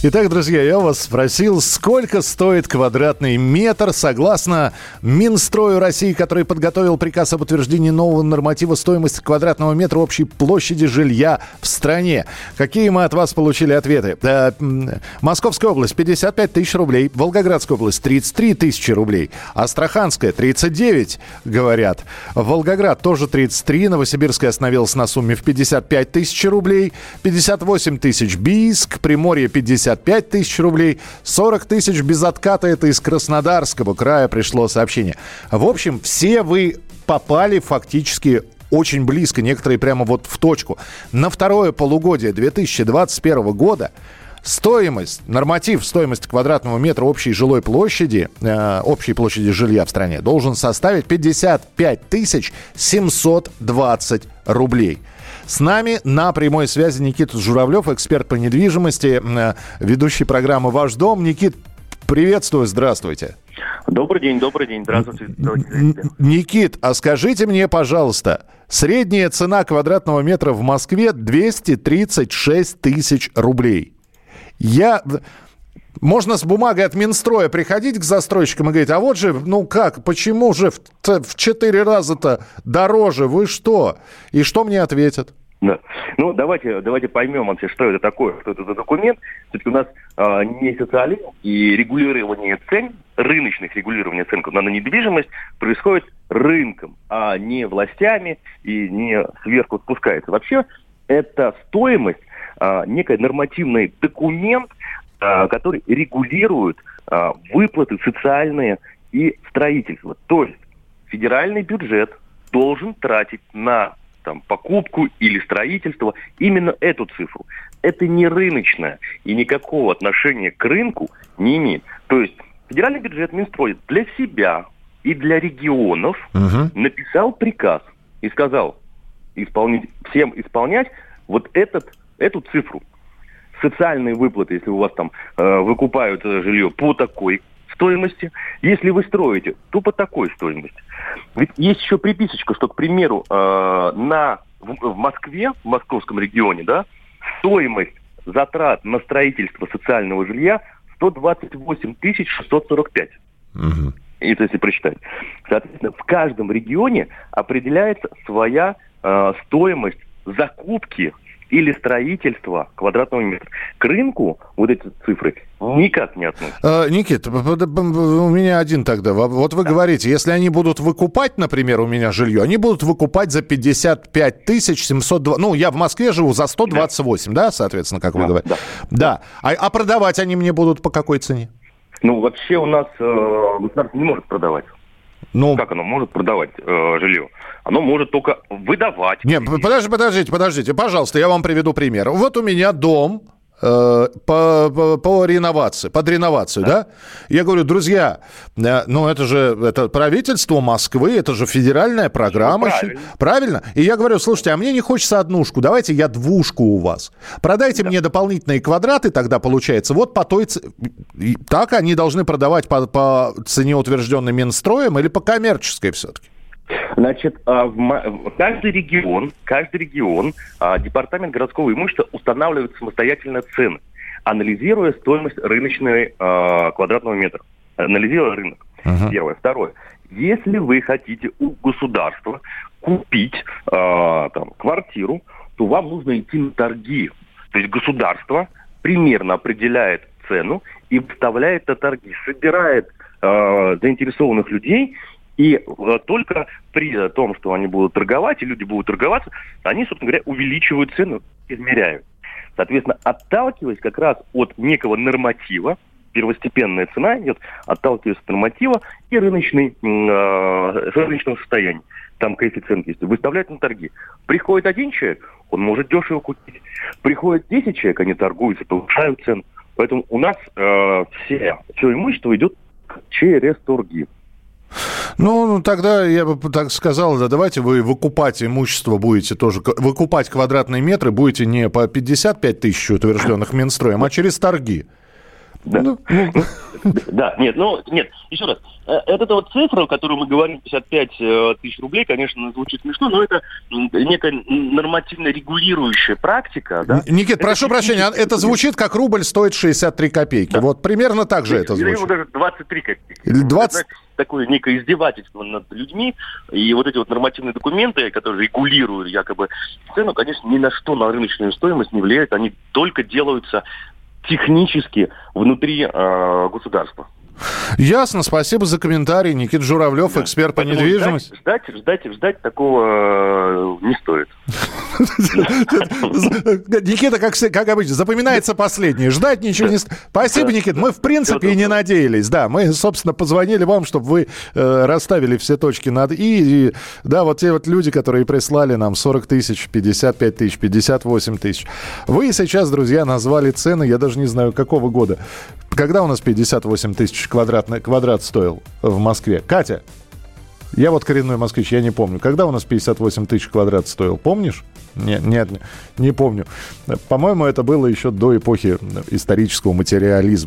Итак, друзья, я вас спросил, сколько стоит квадратный метр согласно Минстрою России, который подготовил приказ об утверждении нового норматива стоимости квадратного метра общей площади жилья в стране. Какие мы от вас получили ответы? Э, Московская область 55 тысяч рублей, Волгоградская область 33 тысячи рублей, Астраханская 39, говорят. Волгоград тоже 33, Новосибирская остановилась на сумме в 55 тысяч рублей, 58 тысяч Бийск, Приморье 50 55 тысяч рублей, 40 тысяч без отката. Это из Краснодарского края пришло сообщение. В общем, все вы попали фактически очень близко, некоторые прямо вот в точку. На второе полугодие 2021 года стоимость, норматив стоимости квадратного метра общей жилой площади, э, общей площади жилья в стране должен составить 55 тысяч 720 рублей. С нами на прямой связи Никита Журавлев, эксперт по недвижимости, э, ведущий программы «Ваш дом». Никит, приветствую, здравствуйте. Добрый день, добрый день, здравствуйте. Никит, а скажите мне, пожалуйста, средняя цена квадратного метра в Москве 236 тысяч рублей. Я... Можно с бумагой от Минстроя приходить к застройщикам и говорить, а вот же, ну как, почему же в, в 4 раза-то дороже, вы что? И что мне ответят? Да. Ну, давайте, давайте поймем вообще, что это такое, что это за документ. Все-таки у нас э, не социализм и регулирование цен, рыночных регулирования цен на недвижимость происходит рынком, а не властями и не сверху спускается. Вообще, это стоимость, э, некий нормативный документ, э, который регулирует э, выплаты социальные и строительство. То есть федеральный бюджет должен тратить на там, покупку или строительство, именно эту цифру. Это не рыночная и никакого отношения к рынку не имеет. То есть федеральный бюджет Минстрой для себя и для регионов угу. написал приказ и сказал исполнить, всем исполнять вот этот, эту цифру. Социальные выплаты, если у вас там э, выкупают жилье по такой стоимости. Если вы строите, то по такой стоимости. Ведь есть еще приписочка, что, к примеру, э, на, в, в Москве, в московском регионе, да, стоимость затрат на строительство социального жилья 128 645. Угу. Это если прочитать. Соответственно, в каждом регионе определяется своя э, стоимость закупки или строительства квадратного метра. К рынку вот эти цифры никак не относятся. А, Никит, у меня один тогда. Вот вы да. говорите, если они будут выкупать, например, у меня жилье, они будут выкупать за 55 тысяч 702... Ну, я в Москве живу за 128, да, да соответственно, как да, вы говорите? Да. да. А, а продавать они мне будут по какой цене? Ну, вообще у нас э, государство не может продавать. Ну, как оно может продавать э, жилье? Оно может только выдавать. Нет, подождите, подождите, подождите. Пожалуйста, я вам приведу пример. Вот у меня дом, по, по, по реновации, под реновацию, да. да? Я говорю, друзья, э, ну это же это правительство Москвы, это же федеральная программа. Ну, правильно. правильно? И я говорю, слушайте, а мне не хочется однушку, давайте я двушку у вас. Продайте да. мне дополнительные квадраты, тогда получается, вот по той... Так они должны продавать по, по цене, утвержденной Минстроем, или по коммерческой все-таки? Значит, а, каждый регион, каждый регион, а, департамент городского имущества устанавливает самостоятельно цены, анализируя стоимость рыночной а, квадратного метра, анализируя рынок. Uh-huh. Первое. Второе. Если вы хотите у государства купить там, квартиру, то вам нужно идти на торги. То есть государство примерно определяет цену и выставляет на торги, собирает заинтересованных людей и э, только при том, что они будут торговать, и люди будут торговаться, они, собственно говоря, увеличивают цену, измеряют. Соответственно, отталкиваясь как раз от некого норматива, первостепенная цена идет, отталкиваясь от норматива и рыночный, э, рыночного состояния. Там коэффициент есть. Выставляют на торги. Приходит один человек, он может дешево купить. Приходит 10 человек, они торгуются, повышают цену. Поэтому у нас э, все, все имущество идет через торги. Ну, ну, тогда я бы так сказал, да давайте вы выкупать имущество будете тоже, выкупать квадратные метры будете не по 55 тысяч утвержденных Минстроем, а через торги. Да. Ну, ну. да, нет, ну, нет, еще раз. Э, эта вот цифра, о которой мы говорим, 55 э, тысяч рублей, конечно, звучит смешно, но это некая нормативно регулирующая практика. Да? Никит, это прошу прощения, а это звучит как рубль стоит 63 копейки. Да. Вот примерно так же это звучит. даже 23 копейки. 20... Это, такое некое издевательство над людьми. И вот эти вот нормативные документы, которые регулируют якобы цену, конечно, ни на что на рыночную стоимость не влияют. Они только делаются технически внутри э, государства. Ясно, спасибо за комментарий. Никита Журавлев, да. эксперт по Поэтому недвижимости. Ждать, ждать, ждать, ждать такого э, не стоит. Никита, как, как обычно, запоминается последнее. Ждать ничего не... Спасибо, Никит. Мы, в принципе, и не надеялись. Да, мы, собственно, позвонили вам, чтобы вы э, расставили все точки над «и». И, да, вот те вот люди, которые прислали нам 40 тысяч, 55 тысяч, 58 тысяч. Вы сейчас, друзья, назвали цены, я даже не знаю, какого года. Когда у нас 58 тысяч квадратный, квадрат стоил в Москве? Катя, я вот коренной москвич, я не помню. Когда у нас 58 тысяч квадрат стоил, помнишь? Нет, нет, не помню. По-моему, это было еще до эпохи исторического материализма.